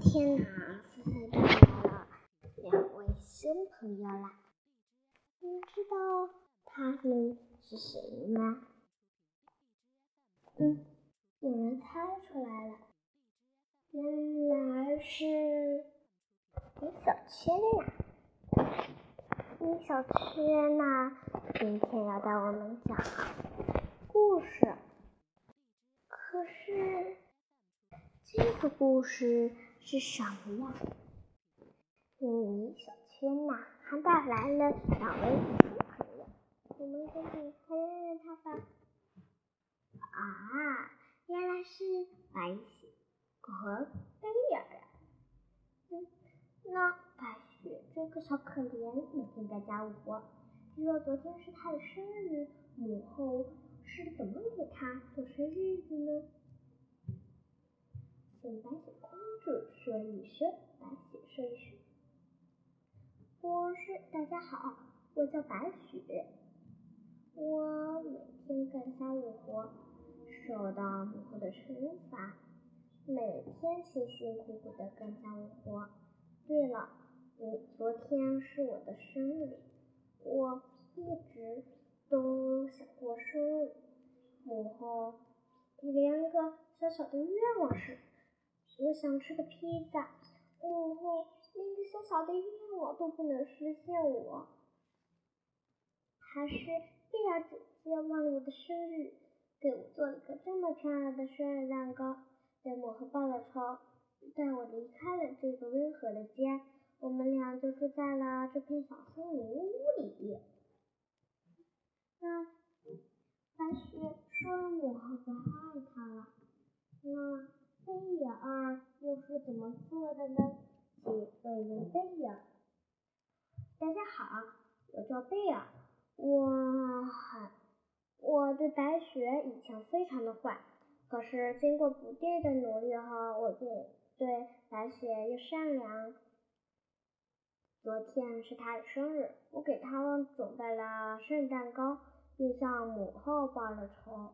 天呢，思思带来了两位新朋友啦。你知道他们是谁吗？嗯，有人猜出来了，原来是米小圈呀。米小圈呢，今天要带我们讲故事。可是这个故事。是什么呀？米小圈呐，还带来了两位新朋友，我们赶紧来认认他吧。啊，原来是白雪和贝尔呀。嗯，那白雪这个小可怜，每天在家务活。听说昨天是他的生日，母后是怎么给他过生日的呢？请白雪主说一声，白雪说一声。我是大家好，我叫白雪。我每天干家务活，受到母后的惩罚，每天辛辛苦苦的干家务活。对了，我昨天是我的生日，我一直都想过生日。母后你连个小小的愿望是。我想吃个披萨，母后连个小小的愿望都不能实现，我还是贝尔姐姐忘了我的生日，给我做了个这么漂亮的生日蛋糕，被母后报了仇，带我离开了这个温和的家，我们俩就住在了这片小森林屋里。那白雪说母后不爱她了，那。贝尔又是怎么做的呢？请问问贝尔。大家好，我叫贝尔。我很，我对白雪以前非常的坏，可是经过不懈的努力后，我变对白雪又善良。昨天是她的生日，我给她准备了圣诞糕，并向母后报了仇。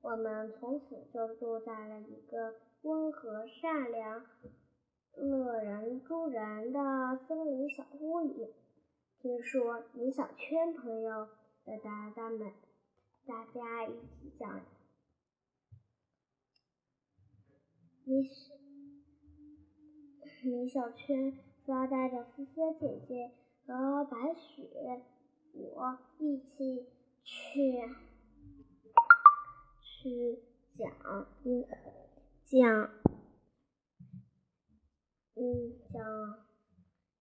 我们从此就住在了一个温和、善良、乐人助人的森林小屋里。听说米小圈朋友的大家们，大家一起讲米米小圈说要带着思思姐姐和白雪，我一起去。去讲一，讲，嗯，讲，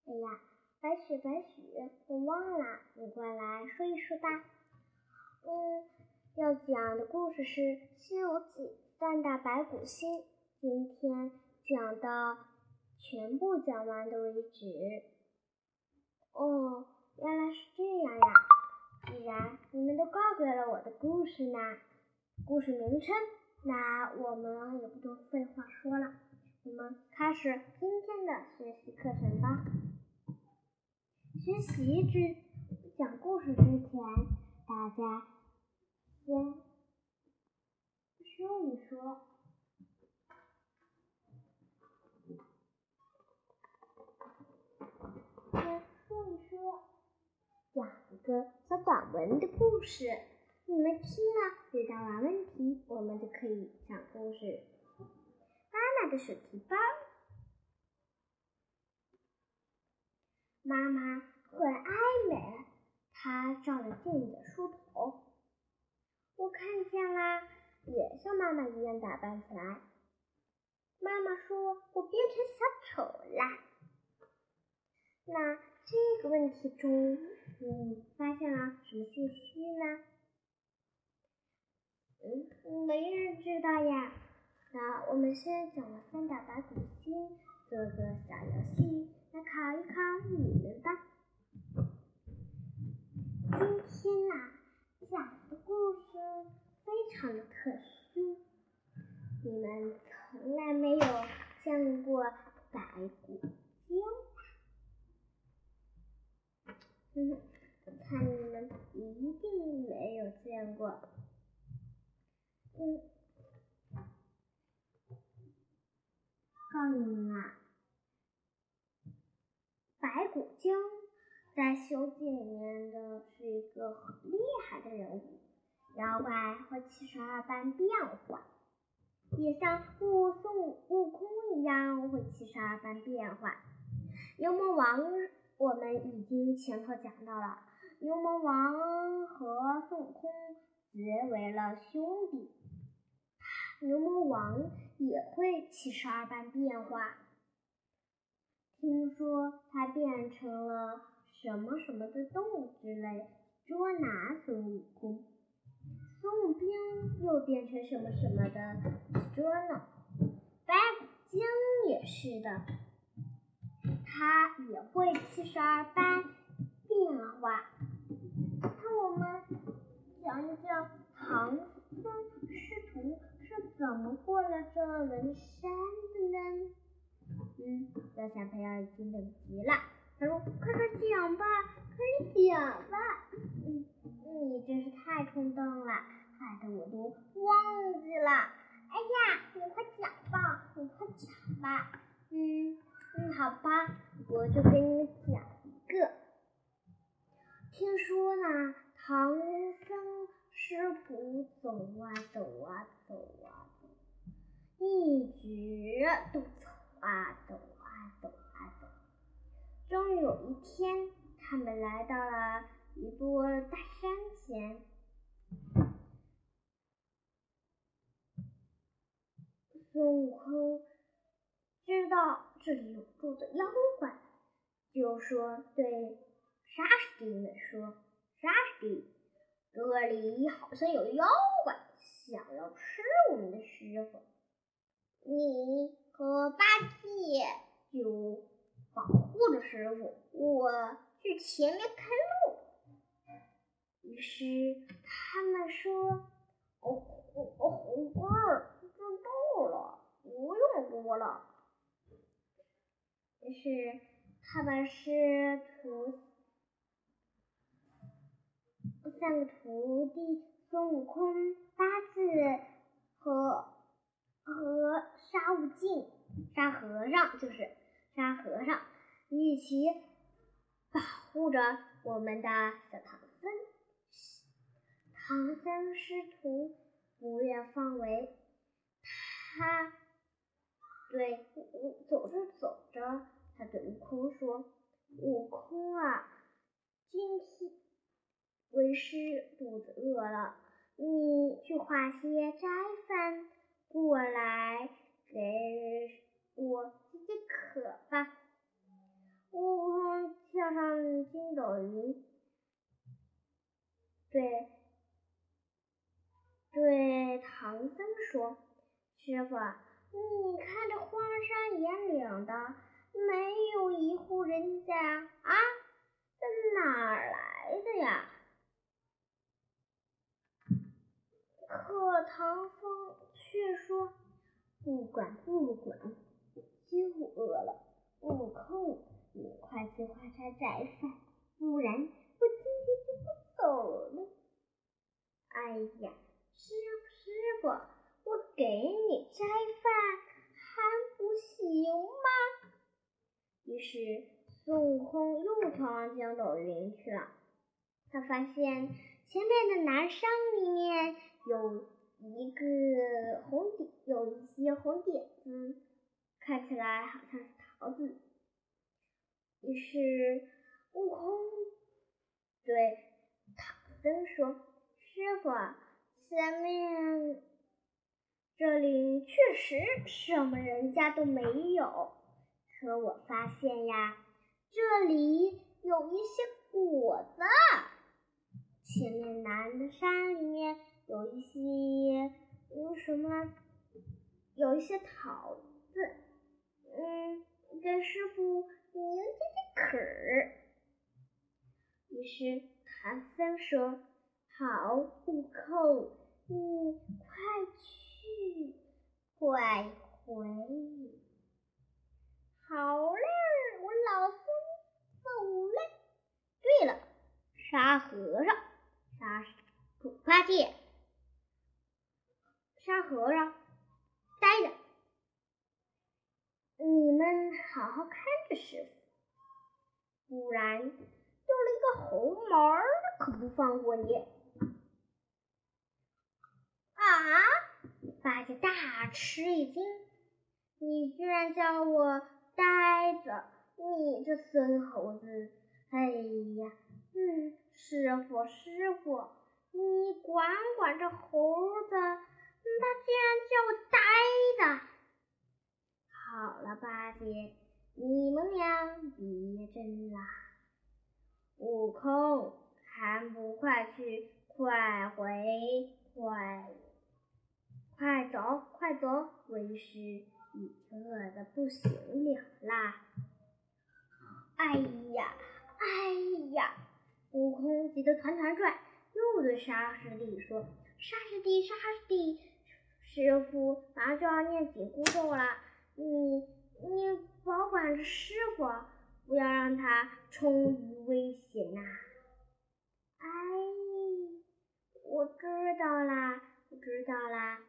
哎呀，白雪白雪，我忘了，你过来说一说吧。嗯，要讲的故事是《西游记》三打白骨精，今天讲到全部讲完的为止。哦，原来是这样呀！既然你们都告别了我的故事呢。故事名称，那我们也不多废话说了，我们开始今天的学习课程吧。学习之讲故事之前，大家先说一说，先说一说，讲一个小短文的故事。你们听了，回答完问题，我们就可以讲故事。妈妈的手提包，妈妈很爱美，她照着镜子梳头。我看见啦，也像妈妈一样打扮起来。妈妈说我变成小丑啦。那这个问题中，你发现了什么信息呢？嗯，没人知道呀。那我们先讲了三打白骨精，做个小游戏来考一考你们吧。今天呐，讲的故事非常的特殊，你们从来没有见过白骨精。嗯，我看你们一定没有见过。嗯，告你们啊，白骨精在《西游记》里面的是一个很厉害的人物，妖怪会七十二般变化，也像悟孙悟空一样会七十二般变化。牛魔王，我们已经前头讲到了，牛魔王和孙悟空结为了兄弟。牛魔王也会七十二般变化，听说他变成了什么什么的动物之类，捉拿孙悟空。孙悟空又变成什么什么的捉呢？白骨精也是的，他也会七十二般变化。那我们讲一讲唐僧师徒。怎么过了这轮山的呢？嗯，小小朋友已经等不及了。他说：“快快讲吧，快讲吧。”嗯，你真是太冲动了，害得我都忘记了。哎呀，你快讲吧，你快讲吧。嗯嗯，好吧，我就给你们讲一个。听说呢，唐僧师徒走啊走啊走啊走。一直都走啊走啊走啊走，终于有一天，他们来到了一座大山前。孙悟空知道这里有住的妖怪，就说对沙师弟们说：“沙师弟，这里好像有妖怪，想要吃我们的师傅。”你和八戒就保护着师傅，我去前面开路。于是他们说：“哦哦哦，猴哥儿知道了，不用多了。”于是他们师徒三个徒弟孙悟空、八戒和。和沙悟净、沙和尚就是沙和尚一起保护着我们的小唐僧。唐僧师徒不愿放为他，对悟，走着走着，他对悟空说：“悟空啊，今天为师肚子饿了，你去化些斋饭。”过来给我解解渴吧！悟空跳上筋斗云，对对唐僧说：“师傅，你看这荒山野岭的，没有一户人家啊，这哪来的呀？”可唐僧。却说不管不管，我就饿了。悟空，你快去花斋斋饭，不然我今天就不走了。哎呀，师傅师傅，我给你斋饭还不行吗？于是孙悟空又跳上筋斗云去了。他发现前面的南山里面有。一个红点，有一些红点子，看起来好像是桃子。于是悟空对唐僧说：“师傅，前面这里确实什么人家都没有，可我发现呀，这里有一些果子。前面南的山里面。”有一些，嗯，什么？有一些桃子，嗯，给师傅您解解渴。于是唐僧说：“好，悟空，你快去，快回。”好嘞，我老孙走嘞。对了，沙和尚，戒。沙和尚呆着，好好看着师傅，不然有了一个猴毛，可不放过你！”啊！八戒大吃一惊：“你居然叫我呆子！你这孙猴子！哎呀，嗯，师傅，师傅，你管管这猴子，他居然叫我呆子！好了，八戒，你们俩别争了。悟空，还不快去，快回，快！”快走，快走！为师已经饿得不行了啦！哎呀，哎呀！悟空急得团团转，又对沙师弟说：“沙师弟，沙师弟，师傅马上就要念紧箍咒了，你你保管着师傅，不要让他冲于危险呐！”哎，我知道啦，我知道啦。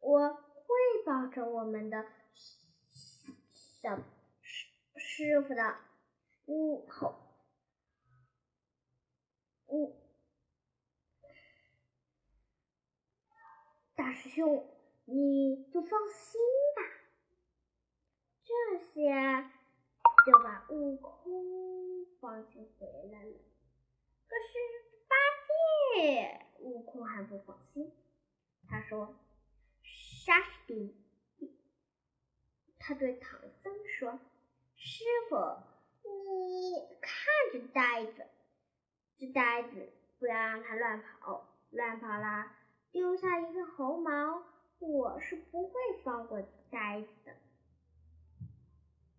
我会保着我们的小师师傅的，嗯，好，嗯，大师兄，你就放心吧。这些就把悟空放心回来了。可是八戒，悟空还不放心，他说。沙师弟，他对唐僧说：“师傅，你看着呆子，这呆子不要让他乱跑，乱跑了丢下一个猴毛，我是不会放过呆子的。”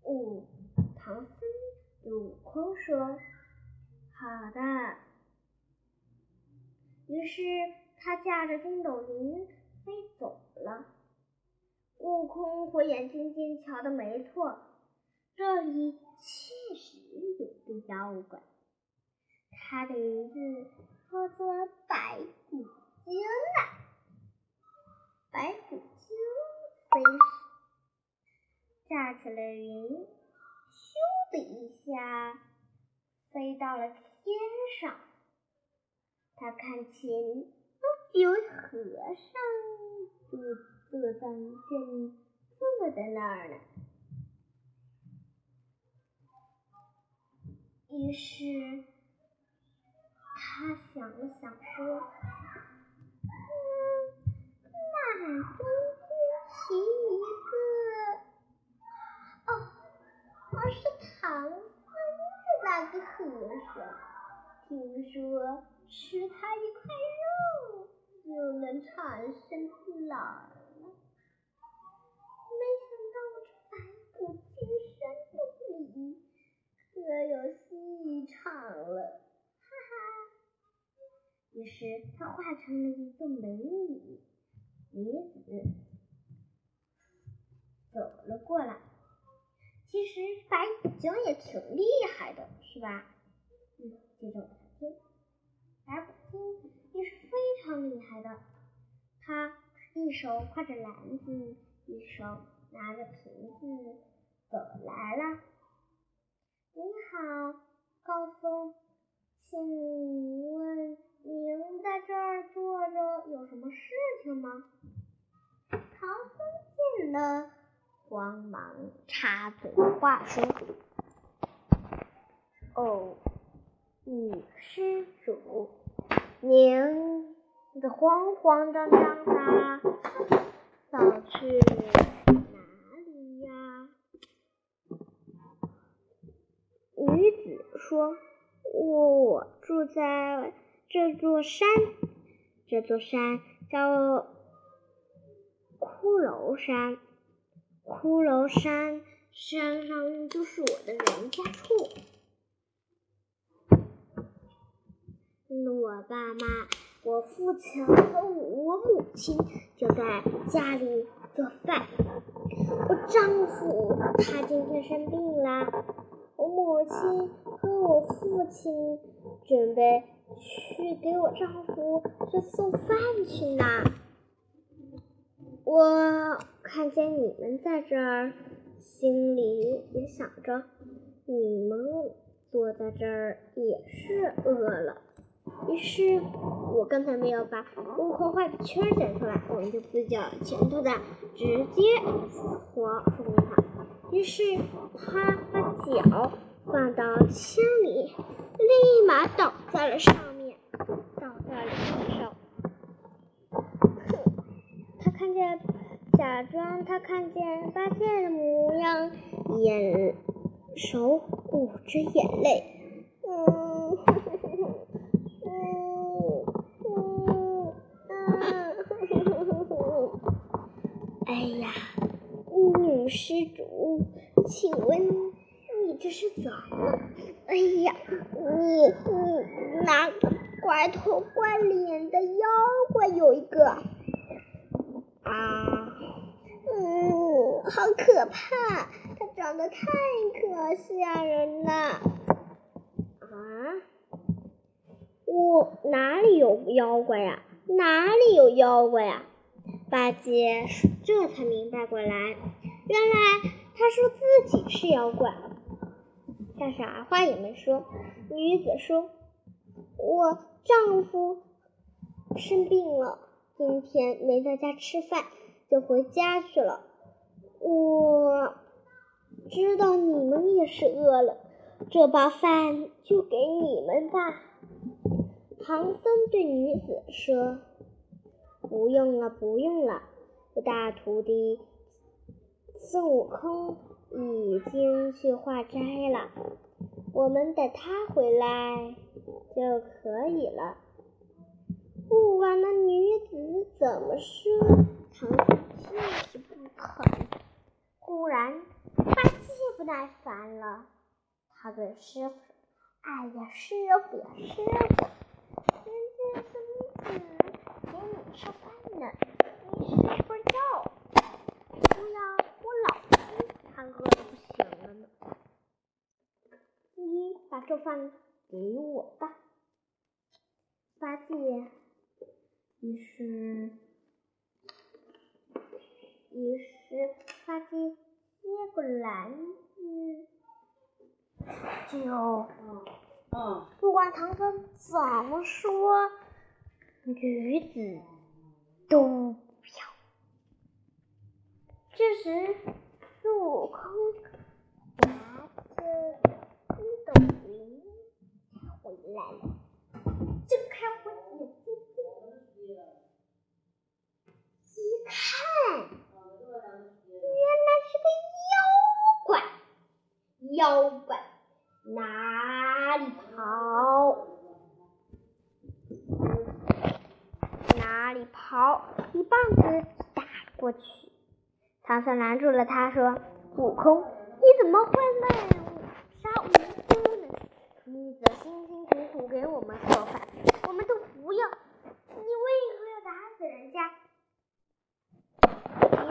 悟唐僧对悟空说：“好的。”于是他驾着筋斗云飞走了。悟空火眼金睛瞧的没错，这里确实有个妖怪，他的名字叫做白骨精啊！白骨精飞架起了云，咻的一下飞到了天上。他看见有和尚就。坐在正坐在那儿呢。于是他想了想说：“嗯，那中间提一个……哦，哦，是唐僧的那个和尚，听说吃他一块肉就能长生不老。”可有戏场了，于是他化成了一个美女女子，走了过来。其实白骨精也挺厉害的，是吧？嗯，接着往下听。白骨精也是非常厉害的，他一手挎着篮子，一手拿着瓶子走来了。你好，高僧，请问您在这儿坐着有什么事情吗？唐僧见了，慌忙插嘴话说：“哦，女施主，您的慌慌张张的，要去哪里呀。”女子说：“我住在这座山，这座山叫骷髅山。骷髅山山上就是我的人家处。我爸妈、我父亲和我母亲就在家里做饭。我丈夫他今天生病了。”我母亲和我父亲准备去给我丈夫去送饭去呢。我看见你们在这儿，心里也想着，你们坐在这儿也是饿了。于是，我刚才没有把悟空画的圈剪出来，我们就比较前头的直接说说明它。于是，他把脚放到枪里，立马倒在了上面，倒在了地上。他看见，假装他看见八戒的模样，眼手捂着眼泪，嗯。哎呀，女施主，请问你这是怎么了？哎呀，你你那怪头怪脸的妖怪有一个啊，嗯，好可怕，他长得太可吓人了啊！我哪里有妖怪呀？哪里有妖怪呀？八戒这才明白过来，原来他说自己是妖怪，但啥话也没说。女子说：“我丈夫生病了，今天没在家吃饭，就回家去了。我知道你们也是饿了，这包饭就给你们吧。”唐僧对女子说。不用了，不用了，我大徒弟孙悟空已经去化斋了，我们等他回来就可以了。不管那女子怎么说，唐僧就是不肯。忽然，八戒不耐烦了，他对师傅：“哎呀，师傅呀，师傅，人家是女子。”给你吃饭呢，你是不是要？不要我老他饿的不行了呢。你把这饭给我吧。八戒于是，于是八戒接过篮子，就不管唐僧怎么说。女子都不要。这时，悟空拿着筋斗云回来了，睁开我眼睛，一看，原来是个妖怪。妖怪哪里跑？哪里跑？一棒子打过去，唐僧拦住了他，说：“悟空，你怎么会卖杀无辜呢？你这辛辛苦苦给我们做饭，我们都不要，你为何要打死人家？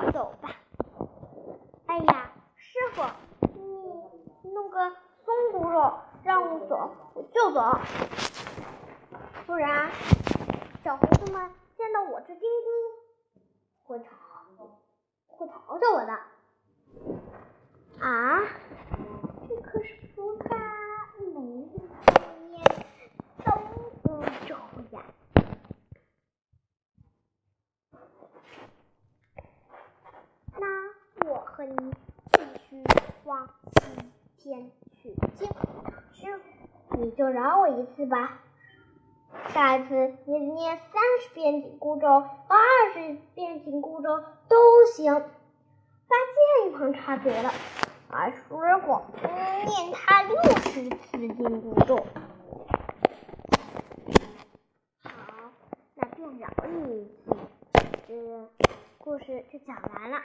你走吧。哎呀，师傅，你弄个松骨肉让我走，我就走，不然小猴子们。”见到我这金箍，会嘲会嘲笑我的啊！这可是菩萨每日见面都不这样。你继续往西天取经，师傅，你就饶我一次吧。下一次你念三十遍紧箍咒和二十遍紧箍咒都行。八戒一旁插嘴了：“啊，师傅，念他六十次紧箍咒。”好，那便饶你一次。这故事就讲完了，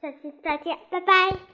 下期再见，拜拜。